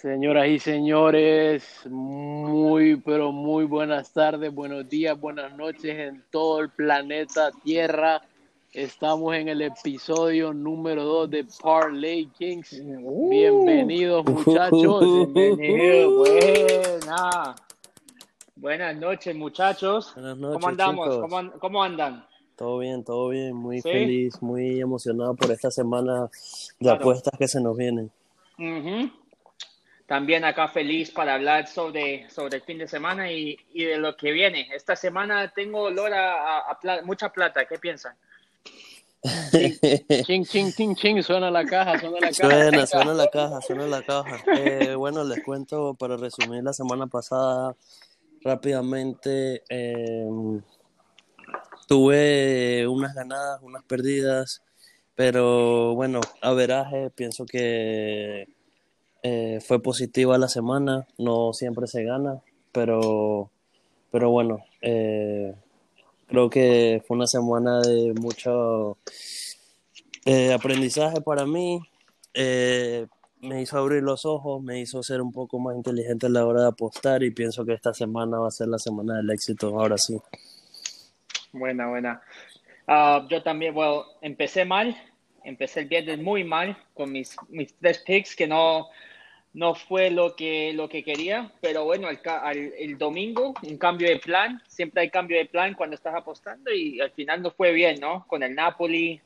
Señoras y señores, muy, pero muy buenas tardes, buenos días, buenas noches en todo el planeta Tierra. Estamos en el episodio número 2 de Parlay Kings. Uh. Bienvenidos, muchachos. Bienvenidos, buena. Buenas noches, muchachos. Buenas noches, ¿Cómo andamos? ¿Cómo, an- cómo andan? Todo bien, todo bien, muy ¿Sí? feliz, muy emocionado por esta semana de Claro. apuestas que se nos vienen. Ujú. También acá feliz para hablar sobre, sobre el fin de semana y, y de lo que viene. Esta semana tengo olor a, a- a pla- mucha plata. ¿Qué piensan? Ching, ching, ching, ching, suena la caja, suena la caja. Suena, suena la caja, suena la caja. Eh, bueno, les cuento para resumir la semana pasada rápidamente. eh, tuve unas ganadas, unas perdidas, pero bueno, averaje, pienso que eh, fue positiva la semana. No siempre se gana, pero, pero bueno, eh, creo que fue una semana de mucho eh, aprendizaje para mí. Eh, me hizo abrir los ojos, me hizo ser un poco más inteligente a la hora de apostar y pienso que esta semana va a ser la semana del éxito, ahora sí. Buena, buena. Ah, yo también, bueno, empecé mal. Empecé el viernes muy mal con mis, mis tres picks que no, no fue lo que, lo que quería. Pero bueno, el, el domingo, un cambio de plan. Siempre hay cambio de plan cuando estás apostando y al final no fue bien, ¿no? Con el Napoli.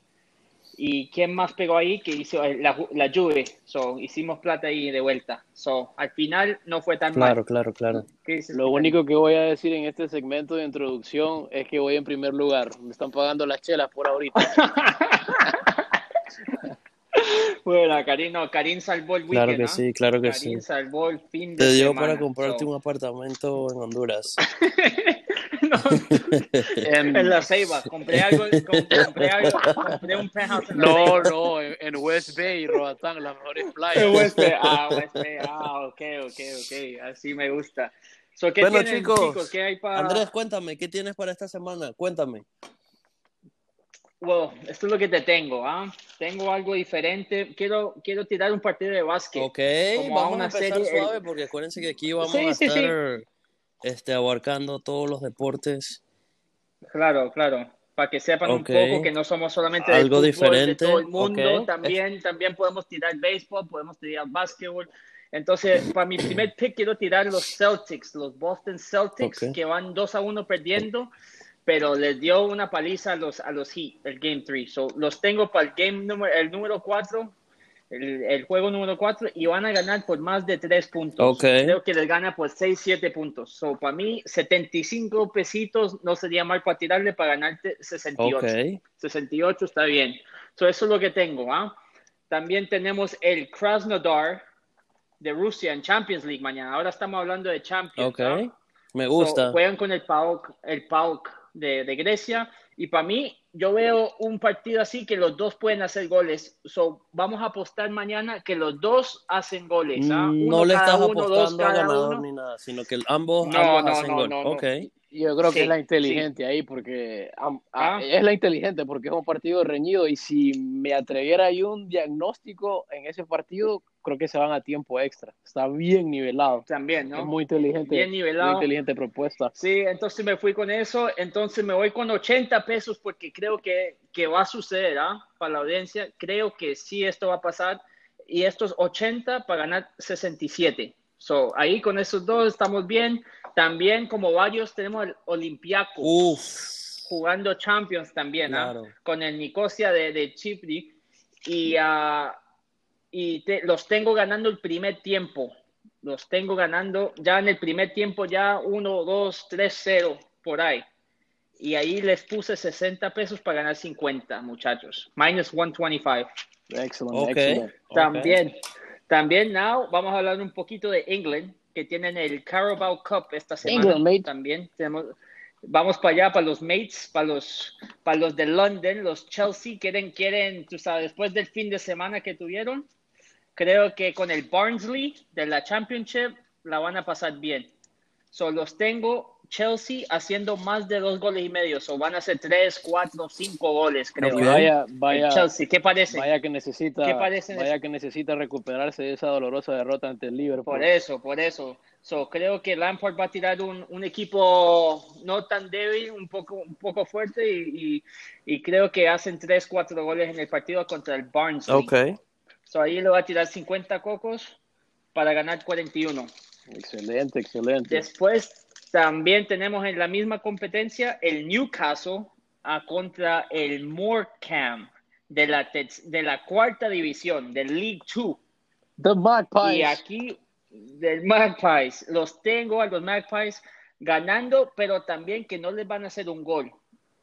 ¿Y quién más pegó ahí? Que hizo eh, la, Ju- la Juve. So, hicimos plata ahí de vuelta. So, al final no fue tan Claro, mal. claro, claro. ¿Qué dices, Lo único que voy a decir en este segmento de introducción es que voy en primer lugar. Me están pagando las chelas por ahorita. Bueno, Karim, no, Karim salvó el weekend, Claro que ¿no? sí, claro que Karim sí. salvó el fin de Te dio semana. para comprarte so. un apartamento en Honduras. No, En- en la Ceiba. Compré algo, com- compré algo, compré un penthouse en la No, Ceiba. no, en, en West Bay, Roatán, las mejores En playas. West Bay. Ah, West Bay. Ah, ok, ok, ok. Así me gusta. So, ¿qué Bueno, tienen, chicos, ¿Qué hay para...? Andrés, cuéntame, ¿qué tienes para esta semana? Cuéntame. Well, esto es lo que te tengo, ¿ah? Tengo algo diferente. Quiero, quiero tirar un partido de básquet. Ok, Como a vamos a una empezar serie, suave porque acuérdense que aquí vamos Sí, a sí, sí. estar este, abarcando todos los deportes. Claro, claro. Para que sepan Ok. un poco que no somos solamente de Algo fútbol, diferente, de todo el mundo. ok. También, también podemos tirar béisbol, podemos tirar básquetbol. Entonces, para mi primer pick quiero tirar los Celtics, los Boston Celtics, Ok. que van 2 a 1 perdiendo, pero les dio una paliza a los, a los Heat, el Game 3. So, los tengo para el game número, el número 4, el, el juego número 4, y van a ganar por más de 3 puntos. Ok. Creo que les gana por 6, 7 puntos. So, para mí, 75 pesitos no sería mal para tirarle para ganarte 68. Ok. 68 está bien. So, eso es lo que tengo. ¿ah? También tenemos el Krasnodar de Rusia en Champions League mañana. Ahora estamos hablando de Champions. ¿ah? Me So, gusta. juegan con el PAOK, el PAOK de, de Grecia. Y para mí, yo veo un partido así que los dos pueden hacer goles. So, vamos a apostar mañana que los dos hacen goles. ¿ah? Mm, Uno no le estás uno, dos apostando a ganador uno. ni nada, sino que ambos, No, ambos no, hacen no, gol. no, no. Ok. Yo creo que Sí, es la inteligente ahí, porque a- Ah. es la inteligente, porque es un partido reñido. Y si me atreviera ahí un diagnóstico en ese partido, creo que se van a tiempo extra. Está bien nivelado. También, ¿no? Es muy inteligente. Bien nivelado. Muy inteligente propuesta. Sí, entonces me fui con eso. Entonces me voy con 80 pesos porque creo que, que va a suceder, ¿ah? Para la audiencia. Creo que sí esto va a pasar. Y estos 80 para ganar 67. So, ahí con esos dos estamos bien. También, como varios, tenemos el Olympiacos Uf. jugando Champions también, ¿ah? Claro. Con el Nicosia de, de Chipre. Y, ah, y te- los tengo ganando el primer tiempo. Los tengo ganando ya en el primer tiempo, ya 1, 2, 3, 0, por ahí. Y ahí les puse 60 pesos para ganar 50, muchachos. Minus 125. Excelente, Ok. excelente. ok. También, también, now, vamos a hablar un poquito de England, que tienen el Carabao Cup esta semana. England, mate. También tenemos, vamos para allá, para los mates, para los, para los de London, los Chelsea, quieren, quieren, tú sabes, después del fin de semana que tuvieron, creo que con el Barnsley de la Championship la van a pasar bien. So, los tengo Chelsea haciendo más de dos goles y medio. O van a ser tres, cuatro, cinco goles, creo. Okay. Vaya, vaya. El Chelsea, ¿qué parece? Vaya que necesita, ¿Qué parece vaya que necesita recuperarse de esa dolorosa derrota ante el Liverpool. Por eso, por eso. So, creo que Lampard va a tirar un, un equipo no tan débil, un poco, un poco fuerte y, y, y, creo que hacen tres, cuatro goles en el partido contra el Barnsley. Ok. So, ahí le va a tirar 50 cocos para ganar 41. Excelente, excelente. Después también tenemos en la misma competencia el Newcastle a contra el Morecambe de la, de la cuarta división, del League Two. The Magpies. Y aquí, del Magpies, los tengo a los Magpies ganando, pero también que no les van a hacer un gol.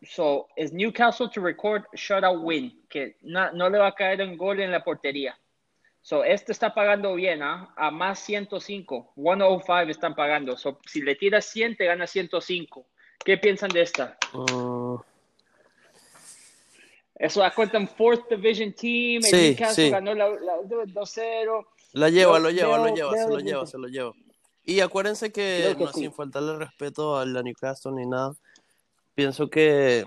So, es Newcastle to record shutout win, que no, no le va a caer un gol en la portería. So, este está pagando bien, ¿ah? ¿eh? a más 105. 105 están pagando. So, si le tiras 100, te gana 105. ¿Qué piensan de esta? Uh, Eso da cuenta en Fourth Division Team. Sí, el Newcastle sí. ganó la, la 2-0. la lleva, lo lleva, lo lleva, se lo lleva, se lo lleva. Y acuérdense que, Creo que no, sí. sin faltarle respeto a la Newcastle ni nada, pienso que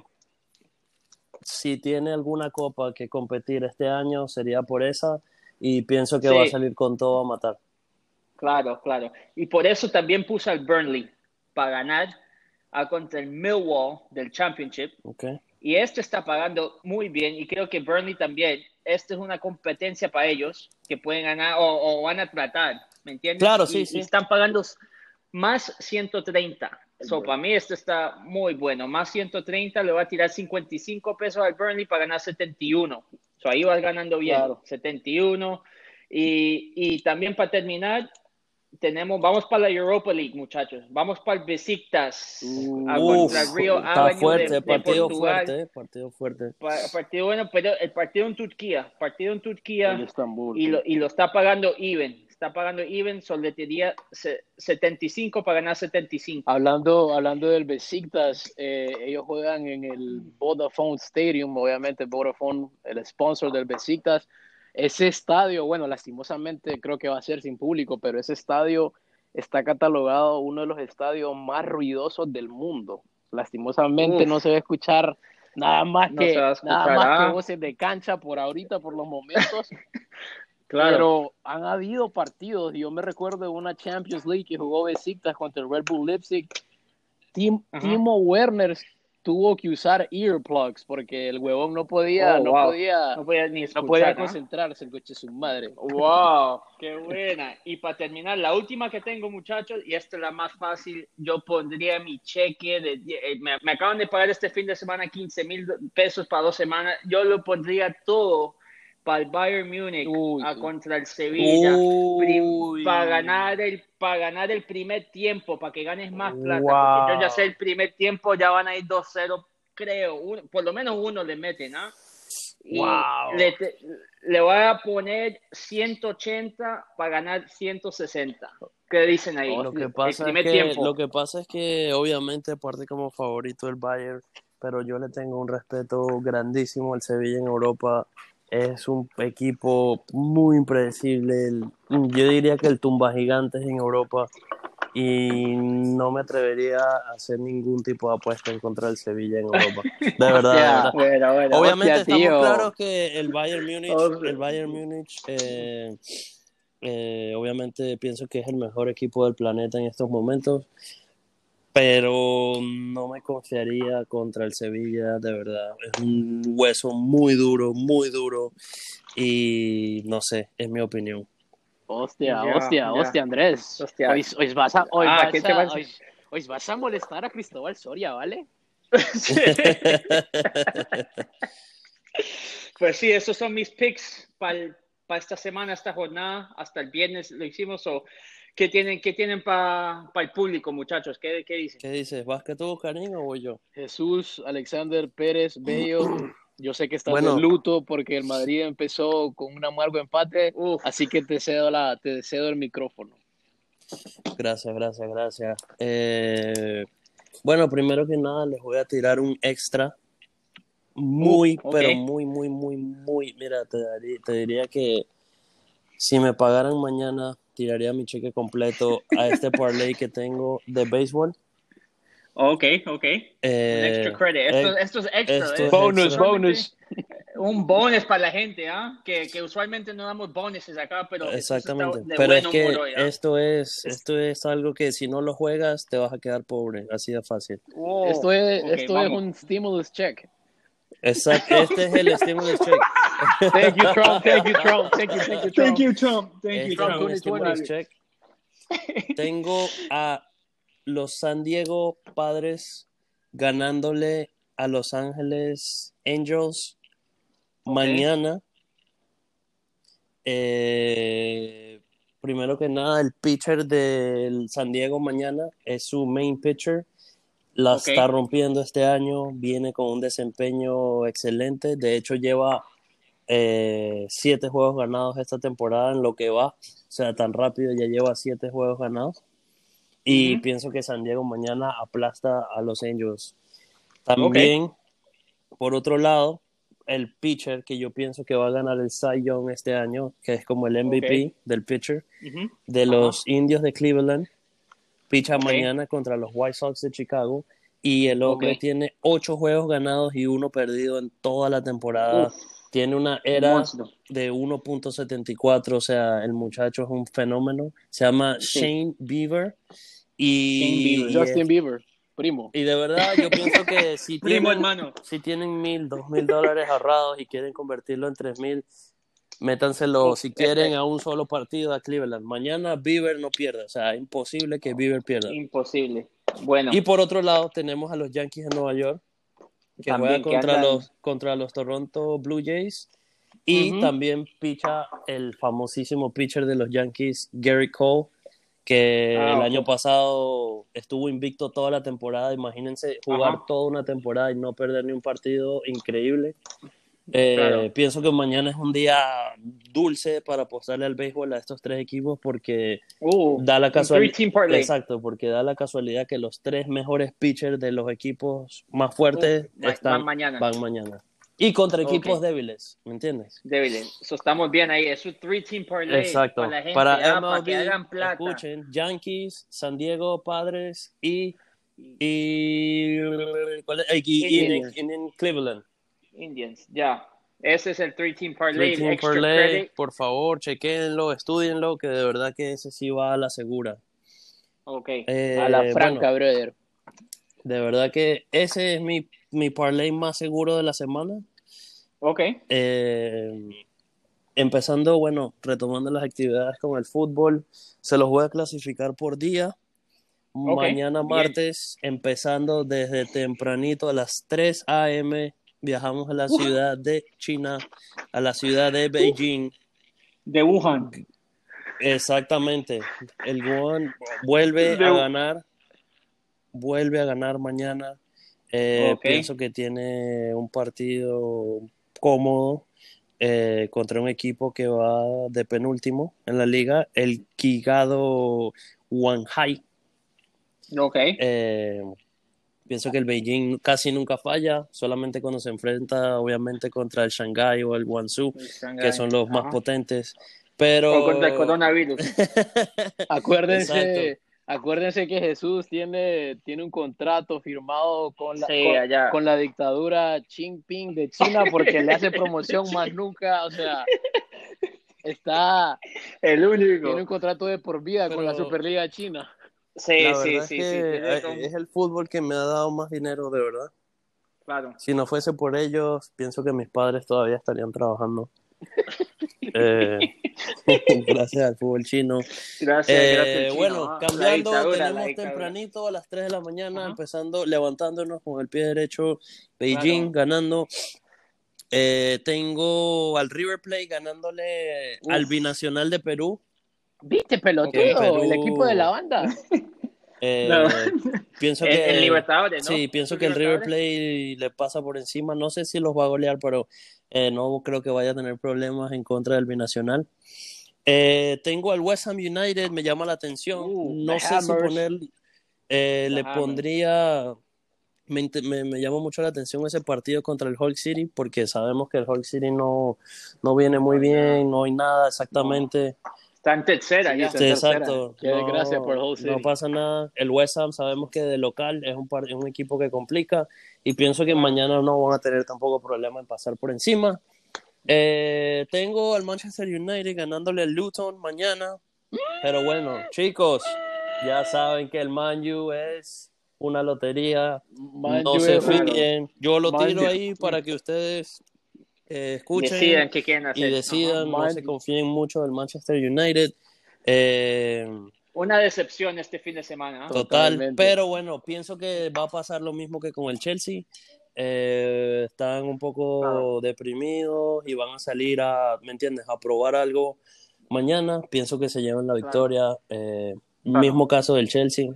si tiene alguna copa que competir este año sería por esa y pienso que Sí. va a salir con todo a matar. Claro, claro. Y por eso también puse al Burnley para ganar a contra el Millwall del Championship. ¿ok? Y este está pagando muy bien y creo que Burnley también. Esta es una competencia para ellos que pueden ganar o, o van a tratar, ¿me entiendes? Claro, Y- sí, y sí. están pagando más 130. So, para mí esto está muy bueno. Más 130 le va a tirar 55 pesos al Burnley para ganar 71. So, ahí vas ganando bien. Claro. 71. Y, y también para terminar, tenemos, vamos para la Europa League, muchachos. Vamos para el Besiktas a Uf, contra el Rio está Avenue fuerte, de, de partido Portugal. fuerte, eh, partido fuerte. Pa- partido bueno, pero el partido en Turquía, partido en Turquía En Estambul. y lo, y lo está pagando even, está pagando even, soletería se- 75 para ganar 75. Hablando, hablando del Besiktas, eh, ellos juegan en el Vodafone Stadium, obviamente Vodafone, el sponsor del Besiktas. Ese estadio, bueno, lastimosamente creo que va a ser sin público, pero ese estadio está catalogado uno de los estadios más ruidosos del mundo. Lastimosamente Uf. no se va a escuchar nada más No que nada más que voces de cancha por ahorita, por los momentos. Claro. Pero han habido partidos, yo me recuerdo de una Champions League que jugó Besiktas contra el Red Bull Leipzig. Tim-. Timo Werner tuvo que usar earplugs porque el huevón no podía, Oh, no wow. podía, no podía ni no escuchar. podía ¿ah? concentrarse el coche su madre. Wow, qué buena. Y para terminar, la última que tengo, muchachos, y esta es la más fácil, yo pondría mi cheque, de, eh, me, me acaban de pagar este fin de semana 15 mil pesos para dos semanas, yo lo pondría todo para el Bayern Múnich Uy, a contra el Sevilla, Uy. para ganar el para ganar el primer tiempo, para que ganes más plata, Wow. porque yo ya sé el primer tiempo ya van a ir 2-0, creo, uno- por lo menos uno le meten, ¿ah? Y Wow. le, le voy a poner 180 para ganar 160. ¿Qué dicen ahí? Lo que, El pasa es primer que, tiempo. lo que pasa es que obviamente parte como favorito el Bayern, pero yo le tengo un respeto grandísimo al Sevilla en Europa. Es un equipo muy impredecible. el- yo diría que el tumba gigantes en Europa y no me atrevería a hacer ningún tipo de apuesta en contra del Sevilla en Europa. De verdad, de Hostia. verdad. Bueno, bueno. Obviamente hostia, estamos tío. claros que el Bayern Múnich, Hostia. el Bayern Múnich, eh, eh, obviamente pienso que es el mejor equipo del planeta en estos momentos, pero no me confiaría contra el Sevilla, de verdad. Es un hueso muy duro, muy duro y no sé, es mi opinión. Hostia, Ya, hostia, ya. hostia, Andrés. Hostia. Hoy, hoy vas a, hoy Ah, vas ¿qué te a- vas a- hoy- hoy vas a molestar a Cristóbal Soria, ¿vale? pues sí, esos son mis picks para esta semana, esta jornada. Hasta el viernes lo hicimos. o ¿Qué tienen, qué tienen para el público, muchachos? ¿Qué, qué dicen? ¿Qué dices? ¿Vas que tú, Karim, o voy yo? Jesús Alexander Pérez Bello. Yo sé que estás Bueno. de luto porque el Madrid empezó con un amargo empate, Uf, así que te cedo la, te cedo el micrófono. Gracias, gracias, gracias. Eh, bueno, primero que nada les voy a tirar un extra. Muy, Uh, pero muy, muy, muy, muy. Mira, te, daría- te diría que si me pagaran mañana, tiraría mi cheque completo a este parlay que tengo de béisbol. Ok, ok. Eh, Un extra credit. Esto, eh, esto es extra. esto ¿eh? es Bonus, extra. bonus. Un bonus para la gente, ¿ah? Que, que usualmente no damos bonuses acá, pero esto está Exactamente. de Pero es que hoy, ¿ah? esto es, esto es algo que si no lo juegas te vas a quedar pobre, así de fácil. Esto es, esto es un stimulus check. Exacto, este es el stimulus check. Thank you, Trump. Thank you, Trump. Thank you, thank you, Trump. Thank you, Trump. Thank you, es Trump. un 2020. stimulus check. Tengo a los San Diego Padres ganándole a Los Ángeles Angels mañana. Eh, primero que nada, el pitcher del San Diego mañana es su main pitcher. La está rompiendo este año, viene con un desempeño excelente. De hecho, lleva eh, siete juegos ganados esta temporada en lo que va. O sea, tan rápido ya lleva siete juegos ganados. Y pienso que San Diego mañana aplasta a los Angels. También, por otro lado, el pitcher que yo pienso que va a ganar el Cy Young este año, que es como el MVP del pitcher Ujú. de los indios de Cleveland, picha mañana contra los White Sox de Chicago. Y el hombre Ok. tiene ocho juegos ganados y uno perdido en toda la temporada. Uf. Tiene una era Monstruo. de 1.74, o sea, el muchacho es un fenómeno. Se llama Sí. Shane Bieber. Y, Shane Bieber. Justin Bieber, primo. y de verdad, yo pienso que si Primo tienen, hermano. si tienen mil, dos mil dólares ahorrados y quieren convertirlo en tres mil, métanselo si quieren este- a un solo partido a Cleveland. Mañana Bieber no pierda, o sea, imposible que Bieber pierda. Imposible. Bueno, Y por otro lado, tenemos a los Yankees de Nueva York, que También, juegan que contra, los, contra los Toronto Blue Jays. Y también picha el famosísimo pitcher de los Yankees, Gary Cole, que Ah, el año pasado estuvo invicto toda la temporada. Imagínense jugar Ajá. toda una temporada y no perder ni un partido, increíble. Eh, Claro. Pienso que mañana es un día dulce para apostarle al béisbol a estos tres equipos porque uh, da la casualidad. Exacto, porque da la casualidad que los tres mejores pitchers de los equipos más fuertes Uh, están, van mañana. van mañana. Y contra equipos débiles, ¿me entiendes? Débiles. So, estamos bien ahí. Es un three-team parlay. Exacto. Para la gente, Para para MLB, que hagan plata. escuchen, Yankees, San Diego Padres y y, ¿cuál es? y- y- y- Indians. y- en Cleveland. Indians, ya. Ese es el three-team parlay. Three el Team extra Parlay, credit. por favor, chequenlo, estudienlo, que de verdad que ese sí va a la segura. Ok. Eh, A la bueno, franca, brother. de verdad que ese es mi, mi parlay más seguro de la semana. Ok. Eh, empezando, bueno, retomando las actividades con el fútbol, se los voy a clasificar por día. Mañana bien. martes, empezando desde tempranito a las 3 a.m., viajamos a la ciudad de China, a la ciudad de Beijing. De Wuhan. Exactamente. El Guan vuelve De- a ganar. Vuelve a ganar mañana. Eh. Pienso que tiene un partido cómodo eh, contra un equipo que va de penúltimo en la liga, el Kigado Wanhai. Ok. Eh, pienso que el Beijing casi nunca falla, solamente cuando se enfrenta, obviamente, contra el Shanghai o el Guangzhou, que son los más potentes. Pero O contra el coronavirus. Acuérdense, acuérdense que Jesús tiene, tiene un contrato firmado con la, Sí, con, allá. con la dictadura Xi Jinping de China porque le hace promoción más nunca, o sea, está, El único. tiene un contrato de por vida con la Superliga China. Sí, La sí, sí, es sí. que tiene eh, como- es el fútbol que me ha dado más dinero, de verdad. Claro. Si no fuese por ellos, pienso que mis padres todavía estarían trabajando. Eh, gracias al fútbol chino. Gracias, Eh, gracias. chino, bueno, ¿ah? Cambiando, dictadura, tenemos tempranito a las 3 de la mañana, Ajá. empezando, levantándonos con el pie derecho, Beijing ganando. Eh, tengo al River Plate ganándole Uf. al Binacional de Perú. ¿Viste, pelotudo? El equipo de la banda. Eh, No. Pienso En, que en Libertadores, ¿no? Sí, pienso ¿En que el River? Plate le pasa por encima. No sé si los va a golear, pero eh, no creo que vaya a tener problemas en contra del binacional. Eh, tengo al West Ham United, me llama la atención. Uh, no sé si Hammers. poner, eh, le Hammers. pondría. Me, me, me llama mucho la atención ese partido contra el Hulk City, porque sabemos que el Hulk City no, no viene muy No bien, no hay nada exactamente. Está en tercera Sí, ya. está Sí, en tercera. exacto. Qué desgracia por Hull City. no pasa nada. El West Ham sabemos que de local es un, par- es un equipo que complica y pienso que mañana no van a tener tampoco problema en pasar por encima. Eh, tengo al Manchester United ganándole al Luton mañana, pero bueno, chicos, ya saben que el Man U es una lotería. Man no U se fíen. Yo lo Man tiro ahí para que ustedes eh, escuchen Decidan qué quieren y hacer. decidan, no se confíen mucho del Manchester United. Eh, Una decepción este fin de semana. ¿ah? total, Totalmente. pero bueno, pienso que va a pasar lo mismo que con el Chelsea. Eh, están un poco deprimidos y van a salir a, ¿me entiendes?, a probar algo mañana. Pienso que se llevan la victoria. Eh, Claro. Mismo caso del Chelsea.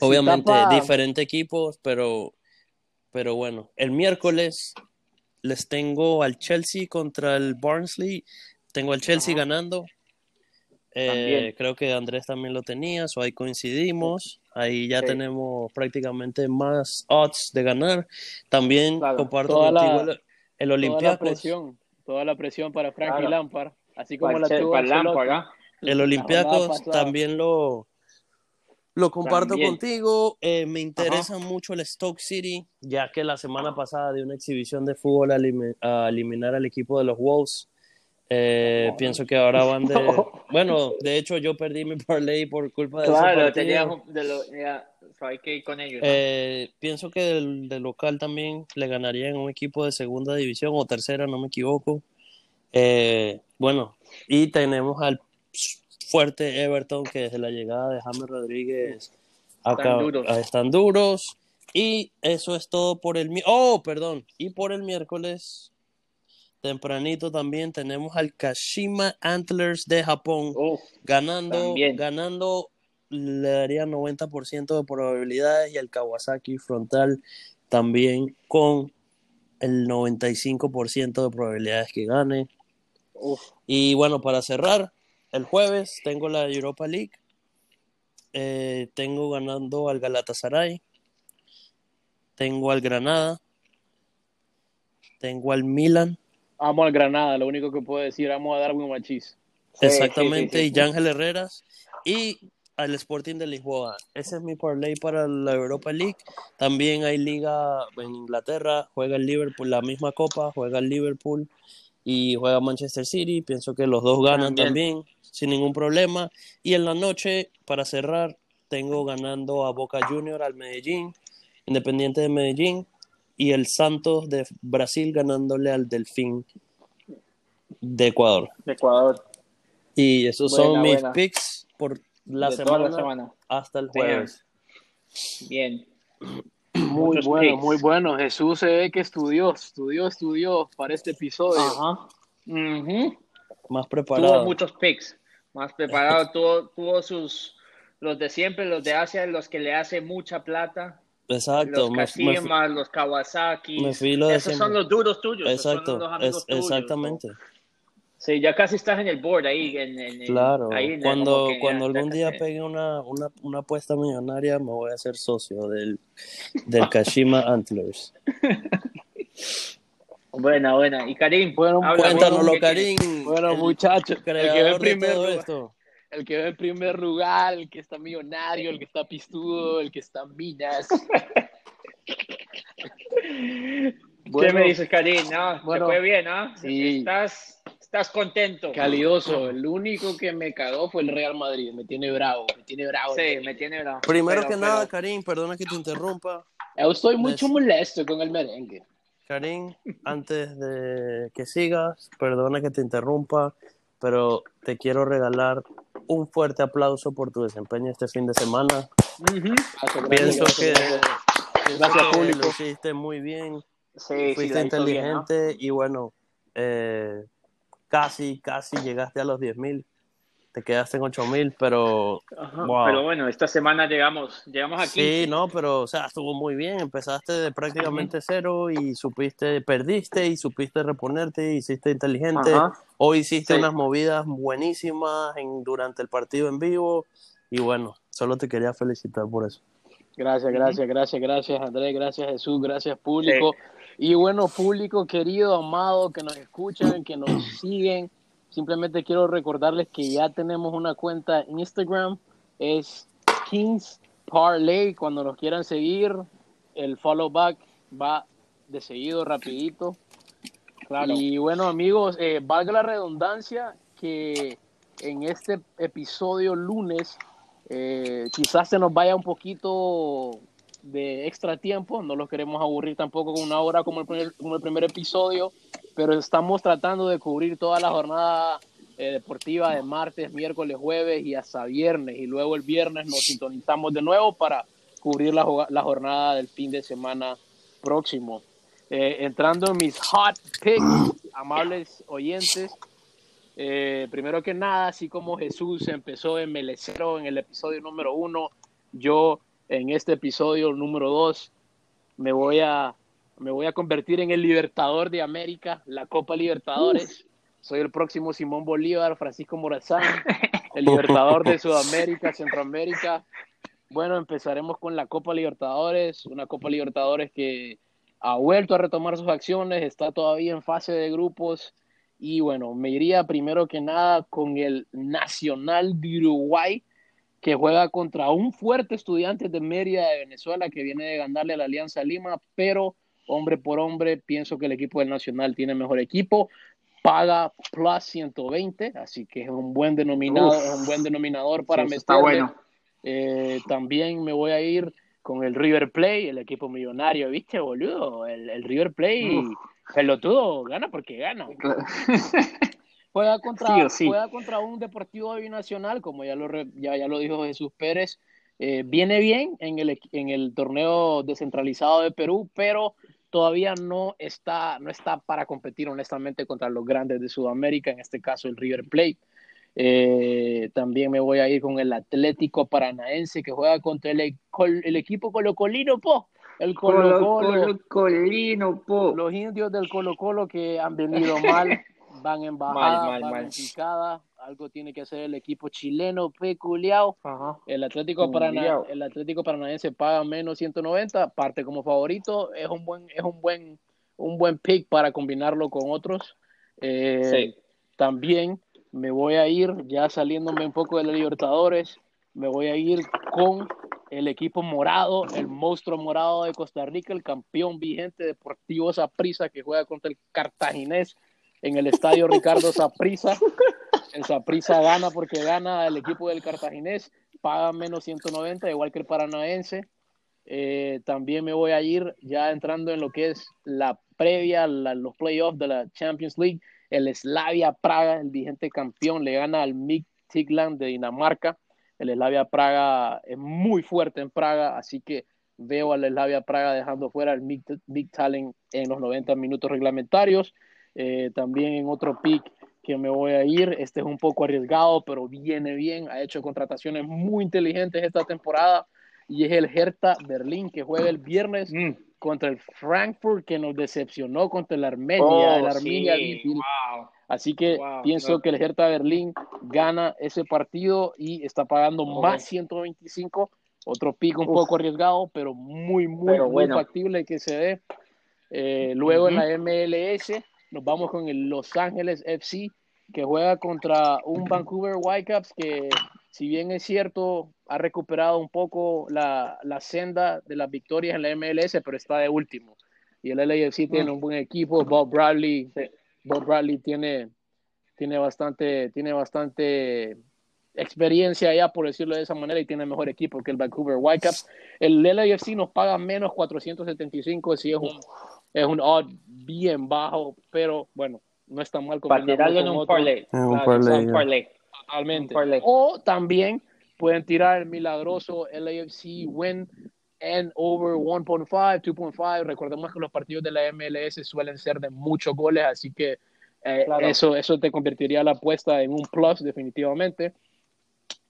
Obviamente, tapa- diferentes equipos, pero, pero bueno, el miércoles les tengo al Chelsea contra el Barnsley. Tengo al Chelsea Ajá. ganando. Eh, creo que Andrés también lo tenía, so ahí coincidimos. Ahí ya Sí. tenemos prácticamente más odds de ganar. También Claro. comparto Toda la- contigo el, el Toda la Olympiacos. presión, toda la presión para Frankie Claro. Lampard, así como Para la tuvo el. Lampard, ¿ah? El Olympiacos también lo, lo comparto También. contigo. Eh, me interesa mucho el Stoke City, ya que la semana pasada de una exhibición de fútbol a, elimi- a eliminar al equipo de los Wolves. Eh, pienso que ahora van de... Bueno, de hecho yo perdí mi parlay por culpa de Claro, tenías de lo, ya, hay que ir con ellos. ¿no? Eh, pienso que del, del local también le ganarían a un equipo de segunda división o tercera, no me equivoco. Eh, bueno, y tenemos al fuerte Everton que desde la llegada de James Rodríguez acá, duros. ah, están duros. Y eso es todo por el... Oh, perdón. Y por el miércoles, tempranito también tenemos al Kashima Antlers de Japón ganando, También. ganando le daría 90% de probabilidades y el Kawasaki frontal también con el 95% de probabilidades que gane. uf. Y bueno, para cerrar, el jueves tengo la Europa League. Eh, tengo ganando al Galatasaray. Tengo al Granada. Tengo al Milan. Amo al Granada, lo único que puedo decir, amo a Darwin Machís. Exactamente, sí, sí, sí. y Yángel Herreras y al Sporting de Lisboa. Ese es mi parlay para la Europa League. También hay liga en Inglaterra, juega el Liverpool, la misma copa, juega el Liverpool y juega Manchester City. Pienso que los dos ganan También. también, sin ningún problema. Y en la noche, para cerrar, tengo ganando a Boca Junior, al Medellín, Independiente de Medellín, y el Santos de Brasil ganándole al Delfín de Ecuador. De Ecuador. Y esos Buena, son mis buena. picks por la semana, toda la semana. hasta el jueves. Bien. Muy Muchos bueno, muy bueno. Jesús se ve que estudió, estudió, estudió para este episodio. Ajá. Más Tuvo preparado. muchos picks. Más preparado. tuvo, tuvo sus. Los de siempre, los de Asia, los que le hace mucha plata. Exacto. los Kashima, los Kawasaki. me fui lo de Esos siempre. son los duros tuyos. esos son exacto. los amigos es- tuyos, exactamente. ¿no? Sí, ya casi estás en el board ahí. En, en- Claro. ahí en- cuando cuando ya algún día casi- pegue una, una, una apuesta millonaria, me voy a hacer socio del, del Kashima Antlers. Buena, buena. Y Karim, Bueno, Cuéntanoslo. Karim. Bueno, el muchachos, el que ve creador en de primer todo lugar, esto. el que ve en primer lugar, el que está millonario, el que está pistudo, el que está en minas. ¿Qué me dices, Karim? No, bueno, te fue bien, ¿ah? sí. Estás, estás contento. Calidoso. El único que me cagó fue el Real Madrid. Me tiene bravo, me tiene bravo. Sí, me tiene bravo. Primero Pero- que pero- nada, Karim, perdona que te interrumpa. Yo estoy mucho Les- molesto con el merengue. Karim, antes de que sigas, perdona que te interrumpa, pero te quiero regalar un fuerte aplauso por tu desempeño este fin de semana. Ujú. Gracias, Pienso que, gracias. público. lo hiciste muy bien, Sí, sí, fuiste bien, ¿no? inteligente y bueno, eh, casi, casi llegaste a los 10 mil. Te quedaste en 8 mil, pero Ajá, Wow. Pero bueno, esta semana llegamos, llegamos aquí. Sí, no, pero o sea, estuvo muy bien. Empezaste de prácticamente cero y supiste, perdiste y supiste reponerte, hiciste inteligente. Ajá. Hoy hiciste Sí. unas movidas buenísimas en, durante el partido en vivo y bueno, solo te quería felicitar por eso. Gracias, gracias, gracias, gracias, Andrés, gracias, Jesús, gracias, público. Y bueno, público querido, amado, que nos escuchan, que nos siguen, simplemente quiero recordarles que ya tenemos una cuenta en Instagram, es Kings Parlay, cuando nos quieran seguir, el follow back va de seguido, rapidito. Y bueno, amigos, eh, valga la redundancia que en este episodio lunes eh, quizás se nos vaya un poquito de extra tiempo, no los queremos aburrir tampoco con una hora como el primer, como el primer episodio, pero estamos tratando de cubrir toda la jornada eh, deportiva de martes, miércoles, jueves y hasta viernes, y luego el viernes nos sintonizamos de nuevo para cubrir la, la jornada del fin de semana próximo. Eh, entrando en mis hot picks, amables oyentes, eh, primero que nada, así como Jesús empezó en Melecero en el episodio número uno, yo en este episodio número dos me voy a, me voy a convertir en el libertador de América, la Copa Libertadores. Soy el próximo Simón Bolívar, Francisco Morazán, el libertador de Sudamérica, Centroamérica. Bueno, empezaremos con la Copa Libertadores, una Copa Libertadores que ha vuelto a retomar sus acciones, está todavía en fase de grupos y bueno, me iría primero que nada con el Nacional de Uruguay, que juega contra un fuerte estudiante de Mérida de Venezuela que viene de ganarle a la Alianza Lima, pero hombre por hombre, pienso que el equipo del Nacional tiene mejor equipo, paga plus 120, así que es un buen denominador, es un buen denominador para sí, Está bueno. Eh, también me voy a ir con el River Play, el equipo millonario, ¿viste, boludo? El, el River Play pelotudo, gana porque gana. juega contra, juega contra un Deportivo Binacional, como ya lo, ya, ya lo dijo Jesús Pérez. Eh, viene bien en el, en el torneo descentralizado de Perú, pero todavía no está, no está para competir honestamente contra los grandes de Sudamérica, en este caso el River Plate. Eh, también me voy a ir con el Atlético Paranaense que juega contra el, el equipo colocolino, po. El Colo, -Colo, po. Los indios del Colo Colo que han venido mal, van en bajada, van en picada. Algo tiene que hacer el equipo chileno peculiar. El Atlético Parana, el Atlético Paranaense paga menos 190, parte como favorito. Es un buen, es un buen, un buen pick para combinarlo con otros. Eh, también me voy a ir, ya saliéndome un poco de la Libertadores, me voy a ir con el equipo morado, el monstruo morado de Costa Rica, el campeón vigente Deportivo Saprissa que juega contra el Cartaginés en el estadio Ricardo Saprissa. El Saprissa gana porque gana el equipo del Cartaginés, paga menos 190, igual que el Paranaense. Eh, también me voy a ir ya entrando en lo que es la previa, los playoffs de la Champions League. El Slavia Praga, el vigente campeón, le gana al Mik Tigland de Dinamarca el Slavia Praga es muy fuerte en Praga, así que veo al Slavia Praga dejando fuera el Big, Talent en los 90 minutos reglamentarios. Eh, también en otro pick que me voy a ir, este es un poco arriesgado, pero viene bien, ha hecho contrataciones muy inteligentes esta temporada y es el Hertha Berlín que juega el viernes mm. contra el Frankfurt que nos decepcionó contra el Armenia, oh, el Armenia Así que pienso que el Hertha Berlín gana ese partido y está pagando más 125. Otro pico un poco arriesgado, pero muy, muy, factible que se dé. Eh, luego en la MLS nos vamos con el Los Ángeles FC, que juega contra un Vancouver Whitecaps que, si bien es cierto, ha recuperado un poco la, senda de las victorias en la MLS, pero está de último. Y el LAFC tiene un buen equipo, Bob Bradley. Bob Bradley tiene, tiene, bastante, tiene bastante experiencia ya, por decirlo de esa manera, y tiene mejor equipo que el Vancouver Whitecaps. El LAFC nos paga menos 475, si es un, es un odd bien bajo, pero bueno, no está mal. Para tirarlo en un parlay. un parlay. Totalmente. O también pueden tirar el milagroso LAFC win and over 1.5, 2.5. Recordemos que los partidos de la MLS suelen ser de muchos goles, así que eh, eso, eso te convertiría la apuesta en un plus definitivamente.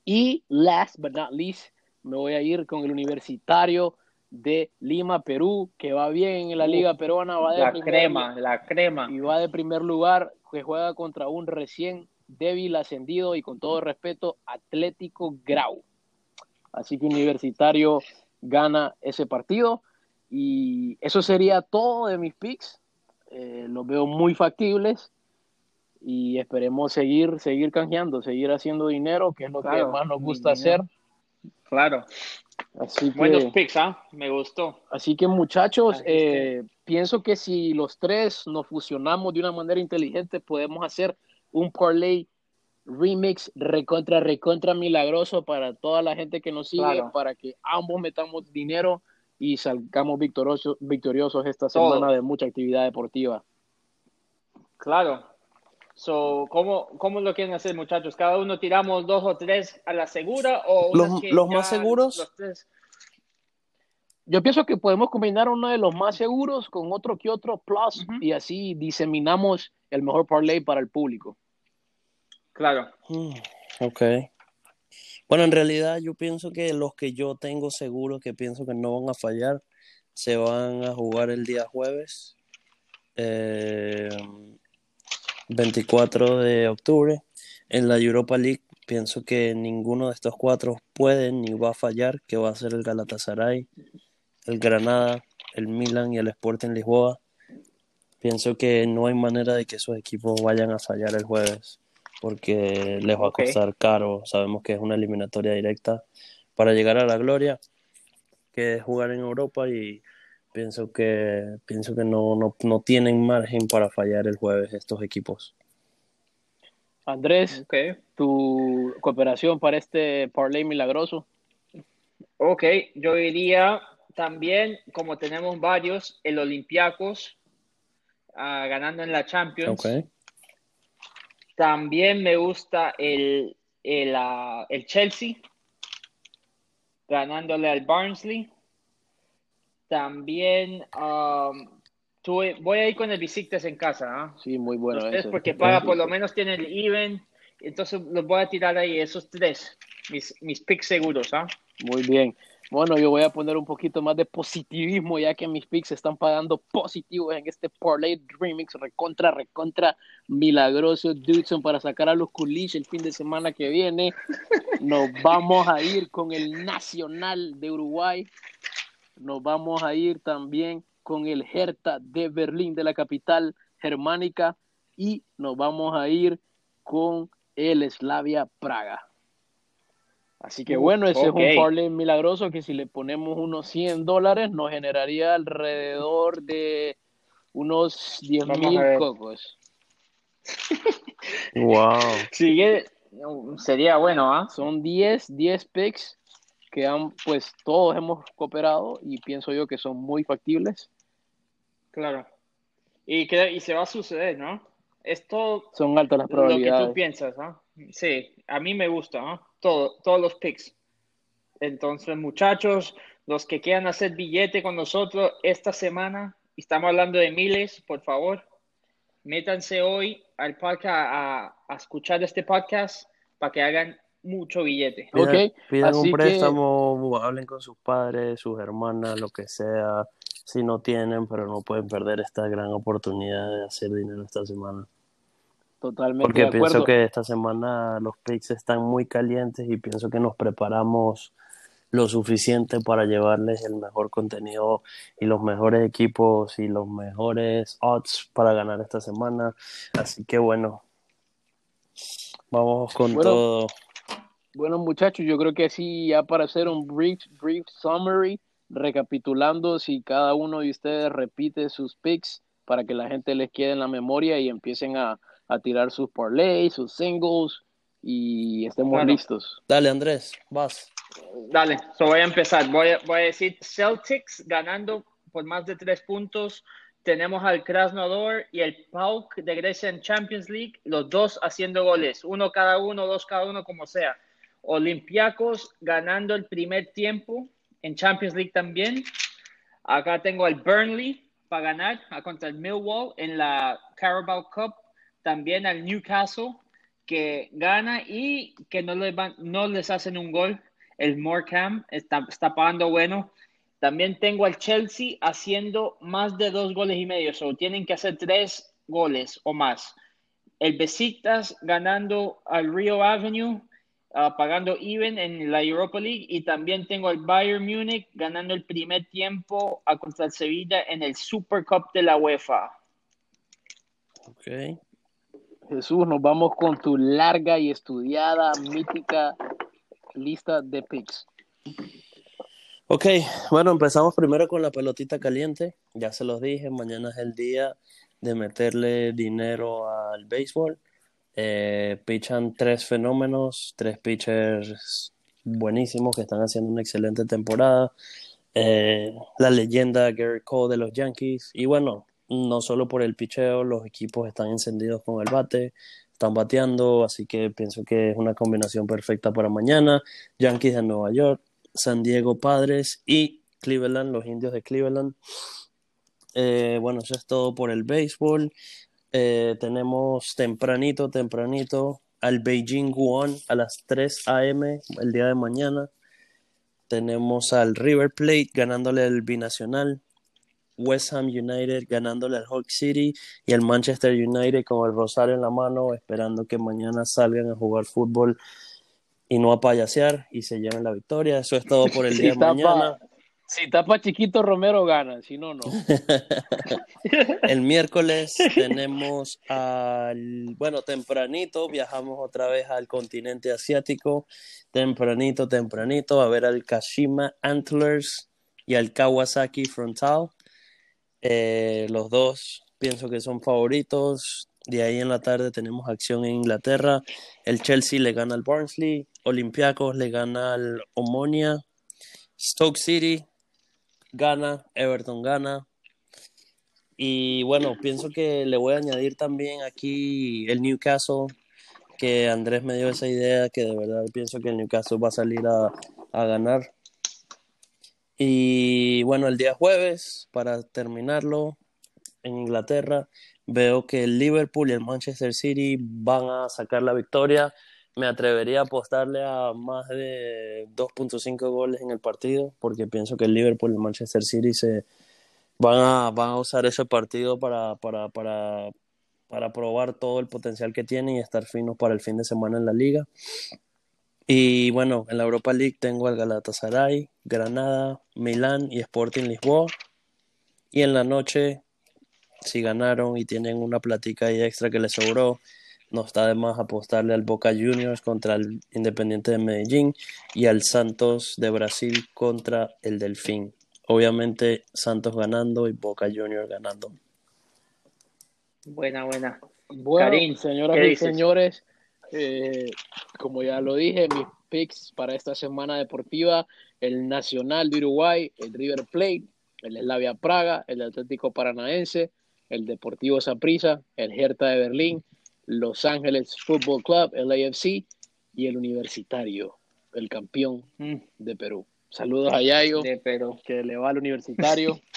Y last but not least, me voy a ir con el universitario de Lima, Perú, que va bien en la liga peruana. Va de la crema, la crema. Y va de primer lugar, que juega contra un recién débil ascendido y con todo respeto, Atlético Grau. Así que Universitario gana ese partido. Y eso sería todo de mis picks. Eh, los veo muy factibles. y esperemos seguir, seguir canjeando, seguir haciendo dinero, que es lo que más nos gusta hacer. Claro. Así que, Buenos picks, ¿ah? Me gustó. Así que muchachos, eh, pienso que si los tres nos fusionamos de una manera inteligente, podemos hacer un parlay remix recontra, recontra milagroso para toda la gente que nos sigue, para que ambos metamos dinero y salgamos victoriosos, victoriosos esta semana de mucha actividad deportiva. Claro. So, ¿cómo, ¿Cómo lo quieren hacer, muchachos? ¿Cada uno tiramos dos o tres a la segura? o Los, los más seguros. Yo pienso que podemos combinar uno de los más seguros con otro que otro plus y así diseminamos el mejor parlay para el público. Claro. Mm, ok. Bueno, en realidad yo pienso que los que yo tengo seguros que pienso que no van a fallar se van a jugar el día jueves. 24 eh, de octubre en la Europa League. Pienso que ninguno de estos cuatro puede ni va a fallar, que va a ser el Galatasaray, el Granada, el Milan y el Sporting Lisboa. Pienso que no hay manera de que esos equipos vayan a fallar el jueves porque les va a costar caro. Sabemos que es una eliminatoria directa para llegar a la gloria, que es jugar en Europa y pienso que pienso que no, no, no tienen margen para fallar el jueves estos equipos. Andrés, tu cooperación para este parlay milagroso. Ok, yo diría también, como tenemos varios, el Olympiacos ah, ganando en la Champions. Okay. También me gusta el, el, ah, el Chelsea ganándole al Barnsley. También um, voy a ir con el Besiktas en casa. ¿ah? Sí, muy bueno. porque paga, por lo menos tiene el even. Entonces los voy a tirar ahí, esos tres, mis, mis picks seguros. ¿ah? Muy bien. Bueno, yo voy a poner un poquito más de positivismo ya que mis picks están pagando positivos en este Parlay Dreamix recontra, recontra milagroso Dudson para sacar a los Coolish el fin de semana que viene. Nos vamos a ir con el Nacional de Uruguay. Nos vamos a ir también con el Hertha de Berlín, de la capital germánica. Y nos vamos a ir con el Slavia Praga. Así que bueno, ese es un parlay milagroso que si le ponemos unos 100 dólares nos generaría alrededor de unos 10 mil cocos. wow. Sigue, sería bueno, ¿ah? Son 10, 10 picks que han, pues todos hemos cooperado y pienso yo que son muy factibles. Claro. Y, que, y se va a suceder, ¿no? Esto son altas las probabilidades. Lo que tú piensas, ¿no? Sí, a mí me gusta, ¿no? Todo, todos los picks. Entonces, muchachos, los que quieran hacer billete con nosotros esta semana, estamos hablando de miles, por favor, métanse hoy al podcast a, escuchar este podcast para que hagan mucho billete. Pidan, okay. pidan un préstamo, hablen con sus padres, sus hermanas, lo que sea, si no tienen, pero no pueden perder esta gran oportunidad de hacer dinero esta semana. Totalmente. Porque pienso que esta semana los picks están muy calientes y pienso que nos preparamos lo suficiente para llevarles el mejor contenido y los mejores equipos y los mejores odds para ganar esta semana. Así que bueno, vamos con todo. Bueno, muchachos, yo creo que sí, ya para hacer un brief, brief summary, recapitulando, si cada uno de ustedes repite sus picks para que la gente les quede en la memoria y empiecen a, a tirar sus parlays, sus singles y estemos listos. Dale, Andrés, vas. Dale, so voy a empezar. Voy a, voy a decir Celtics ganando por más de tres puntos. Tenemos al Krasnodar y el PAOK de Grecia en Champions League, los dos haciendo goles, uno cada uno, dos cada uno, como sea. Olympiacos ganando el primer tiempo en Champions League también. Acá tengo al Burnley para ganar contra el Millwall en la Carabao Cup también al Newcastle que gana y que no les, van, no les hacen un gol. El Morecambe está, pagando bueno. También tengo al Chelsea haciendo más de dos goles y medio, o tienen que hacer tres goles o más. El Besiktas ganando al Rio Avenue, uh, pagando even en la Europa League. Y también tengo al Bayern Múnich ganando el primer tiempo a contra el Sevilla en el Super Cup de la UEFA. Okay. Jesús, nos vamos con tu larga y estudiada, mítica lista de picks. Ok, bueno, empezamos primero con la pelotita caliente. Ya se los dije, mañana es el día de meterle dinero al béisbol. Eh, pichan tres fenómenos, tres pitchers buenísimos que están haciendo una excelente temporada. Eh, la leyenda Gary Cole de los Yankees. Y bueno, no solo por el picheo, los equipos están encendidos con el bate, están bateando, así que pienso que es una combinación perfecta para mañana. Yankees de Nueva York, San Diego Padres y Cleveland, los indios de Cleveland. Eh, bueno, eso es todo por el béisbol. Eh, tenemos tempranito, tempranito al Beijing Guan a las 3 a.m. el día de mañana. Tenemos al River Plate ganándole el binacional. West Ham United ganándole al Hulk City y el Manchester United con el rosario en la mano esperando que mañana salgan a jugar fútbol y no a payasear y se lleven la victoria. Eso es todo por el día de mañana. Si tapa chiquito, Romero gana, si no, no. el miércoles tenemos al, bueno, tempranito, viajamos otra vez al continente asiático, tempranito, tempranito, a ver al Kashima Antlers y al Kawasaki Frontal. Eh, los dos pienso que son favoritos. De ahí en la tarde tenemos acción en Inglaterra. El Chelsea le gana al Barnsley. Olympiacos le gana al Omonia. Stoke City gana. Everton gana. Y bueno, pienso que le voy a añadir también aquí el Newcastle, que Andrés me dio esa idea, que de verdad pienso que el Newcastle va a salir a, a ganar. Y bueno, el día jueves, para terminarlo, en Inglaterra, veo que el Liverpool y el Manchester City van a sacar la victoria. Me atrevería a apostarle a más de 2.5 goles en el partido, porque pienso que el Liverpool y el Manchester City se van a, van a usar ese partido para, para, para, para probar todo el potencial que tienen y estar finos para el fin de semana en la liga. Y bueno, en la Europa League tengo al Galatasaray, Granada, Milán y Sporting Lisboa. Y en la noche, si ganaron y tienen una platica ahí extra que les sobró, no está de más apostarle al Boca Juniors contra el Independiente de Medellín y al Santos de Brasil contra el Delfín. Obviamente Santos ganando y Boca Juniors ganando. Buena, buena. Bueno, señoras y señores, eh, como ya lo dije, mis picks para esta semana deportiva, el Nacional de Uruguay, el River Plate, el Slavia Praga, el Atlético Paranaense, el Deportivo Saprissa, el Hertha de Berlín, Los Ángeles Football Club, el AFC y el Universitario, el campeón mm. de Perú. Saludos a Yayo, de Perú. que le va al Universitario.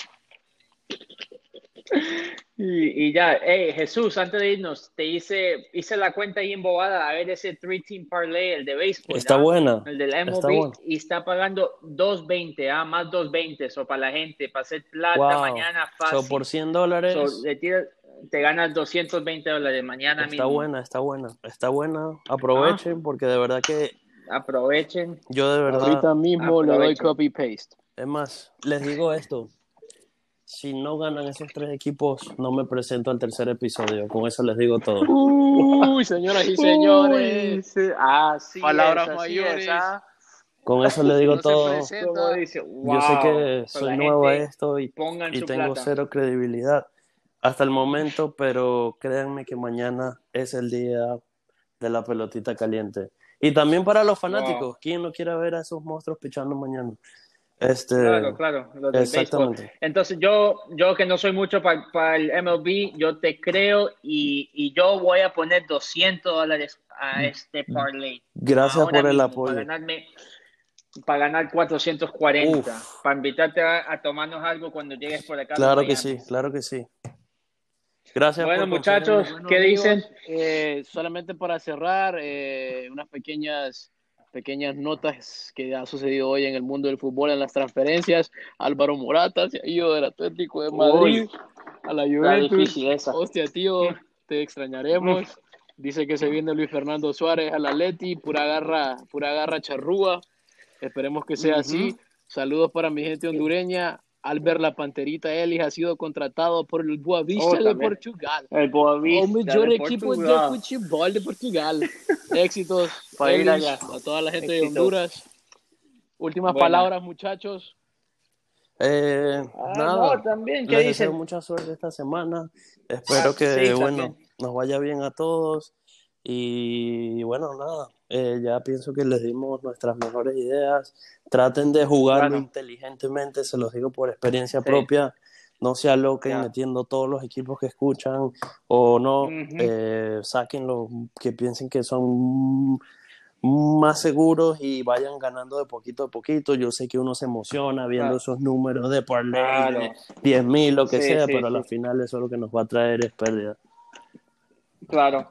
Y, ya, hey, Jesús, antes de irnos, te hice, hice la cuenta ahí en Bobada a ver ese three team parlay, el de béisbol. Está buena. El del MLB, y está pagando 2.20, ah, más 2.20, eso para la gente, para hacer plata mañana fácil. So, por 100 dólares. Te ganas 220 dólares mañana Está buena, está buena, está buena. Aprovechen, porque de verdad que. Aprovechen. Yo de verdad. Ahorita mismo le doy copy paste. Es más, les digo esto si no ganan esos tres equipos, no me presento al tercer episodio. Con eso les digo todo. Uy, señoras y señores. ah, sí, Palabras mayores. ¿ah? Con eso les digo todo. Yo sé que soy nuevo a esto y, y tengo cero credibilidad hasta el momento, pero créanme que mañana es el día de la pelotita caliente. Y también para los fanáticos, ¿quién no quiere ver a esos monstruos pichando mañana? Este, claro, claro. exactamente. Entonces yo, yo que no soy mucho para el MLB, yo te creo y, y, yo voy a poner 200 dólares a este parlay. Gracias por el apoyo. Para, ganarme, para ganar 440. Para invitarte a, tomarnos algo cuando llegues por acá. Claro que sí, claro que sí. Gracias. Bueno, muchachos, ¿qué dicen? Eh, solamente para cerrar, eh, unas pequeñas pequeñas notas que ha sucedido hoy en el mundo del fútbol en las transferencias. Álvaro Morata se ha ido del Atlético de Madrid a la Juventus. Hostia, tío, te extrañaremos. Dice que se viene Luis Fernando Suárez al Atleti, pura garra, pura garra charrúa. Esperemos que sea así. Saludos para mi gente hondureña. Albert La Panterita Ellis ha sido contratado por el Boavista Oh, de. Portugal. El Boavista O mejor de equipo de Portugal. fútbol de Portugal. Éxitos Para ir allá. a toda la gente de Éxitos. Honduras. Últimas Buena. palabras, muchachos. Eh, Ah, nada, no, también, ¿qué les dicen? deseo mucha suerte esta semana. Espero Ah, que, sí, bueno, también. nos vaya bien a todos. Y bueno, nada, eh, ya pienso que les dimos nuestras mejores ideas. Traten de jugarlo Claro. inteligentemente, se los digo por experiencia Sí. propia. No se aloquen Ya. metiendo todos los equipos que escuchan o no. Eh, saquen los que piensen que son más seguros y vayan ganando de poquito a poquito. Yo sé que uno se emociona viendo Claro. esos números de parlay, Claro. de 10 mil, lo que Sí, sea, sí, pero a la sí. final eso lo que nos va a traer es pérdida. Claro.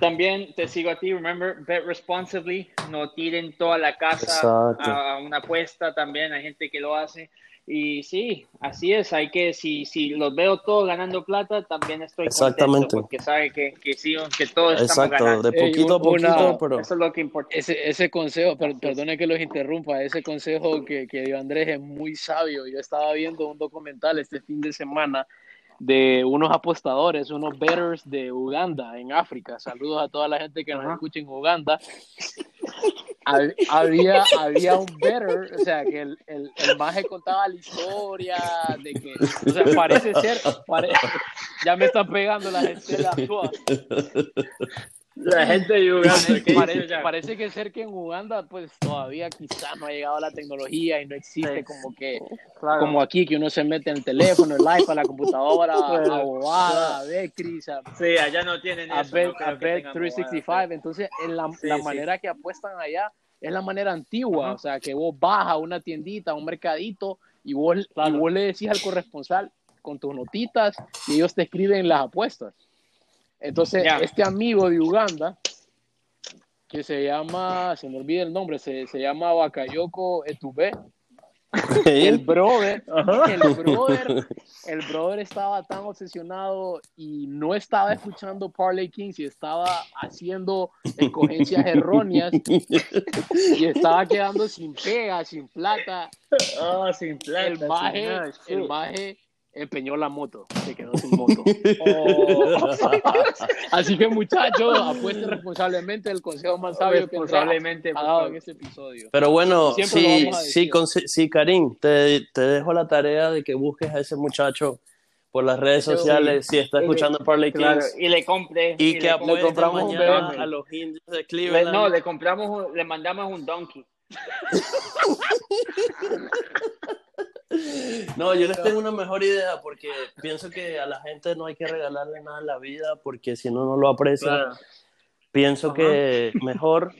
También te sigo a ti, remember, bet responsibly, no tiren toda la casa Exacto. a una apuesta también, hay gente que lo hace. Y sí, así es, hay que, si, si los veo todos ganando plata, también estoy Exactamente. contento porque sabe que, que sí, que todos estamos Exacto, ganando. de poquito a una- poquito, pero Eso es lo que importa. Ese, ese consejo, per- perdone que los interrumpa, ese consejo que, que dio Andrés es muy sabio. Yo estaba viendo un documental este fin de semana de unos apostadores, unos betters de Uganda, en África. Saludos a toda la gente que nos Ajá. escucha en Uganda. Hab- Había, había un better, o sea, que el, el, el maje contaba la historia de que, o sea, parece ser, pare- ya me está pegando la gente de la gente de Uganda, Parece, ¿qué parece- dice ya? parece que ser que en Uganda pues todavía quizá no ha llegado la tecnología y no existe Sí. como que Claro. como aquí que uno se mete en el teléfono, el iPad, la computadora, Claro. a Bobada, a Becris, a, Sí, allá no tienen a eso. Bet, no creo a que Bet tengan 365. Entonces, en la, Sí, la sí. manera que apuestan allá es la manera antigua, o sea, que vos vas a una tiendita, a un mercadito y vos, y vos le decís al corresponsal con tus notitas y ellos te escriben las apuestas. Entonces, este amigo de Uganda, que se llama, se me olvida el nombre, se, se llama Bakayoko Etube, el brother, el brother, el brother estaba tan obsesionado y no estaba escuchando Parlay Kings y estaba haciendo escogencias erróneas y estaba quedando sin pega, sin plata. Ah, sin plata. El sin maje, el maje empeñó la moto, se quedó sin moto. Oh. Así que muchachos, apuesten responsablemente el consejo más sabio que Responsablemente, ha por dado en este episodio. Pero bueno, Siempre sí, sí, sí, Karim, te, te dejo la tarea de que busques a ese muchacho por las redes Sí. sociales si está Y le- escuchando Parlay Claro, Kings y le compré. y le que compré- apueste compramos un mañana bebé. a los indios de le- Cleveland. no, le compramos, un- le mandamos un donkey. No, yo les tengo una mejor idea porque pienso que a la gente no hay que regalarle nada en la vida porque si no, no lo aprecia. Pienso Ajá. que mejor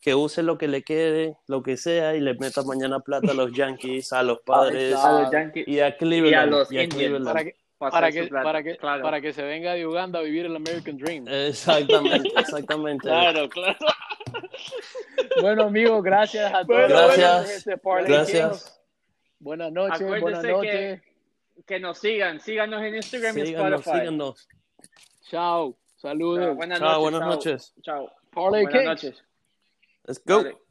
que use lo que le quede, lo que sea, y le meta mañana plata a los Yankees, a los padres Exacto. A los Yankees. y a Cleveland. Y a los y a. Cleveland. Para que, para que, para, que, claro. para que se venga de Uganda a vivir el American Dream. Exactamente, exactamente. Claro, claro. Bueno, amigos, gracias a todos. Bueno, Gracias. Parlay Gracias. Buenas noches, Acuérdense buenas noches. Que nos sigan. Síganos en Instagram y Síganos, Spotify. síganos. Chao. Saludos. Chao, buenas Chao, noches. buenas chao. noches. Chao. Parlay Buenas Kings. noches. Let's go.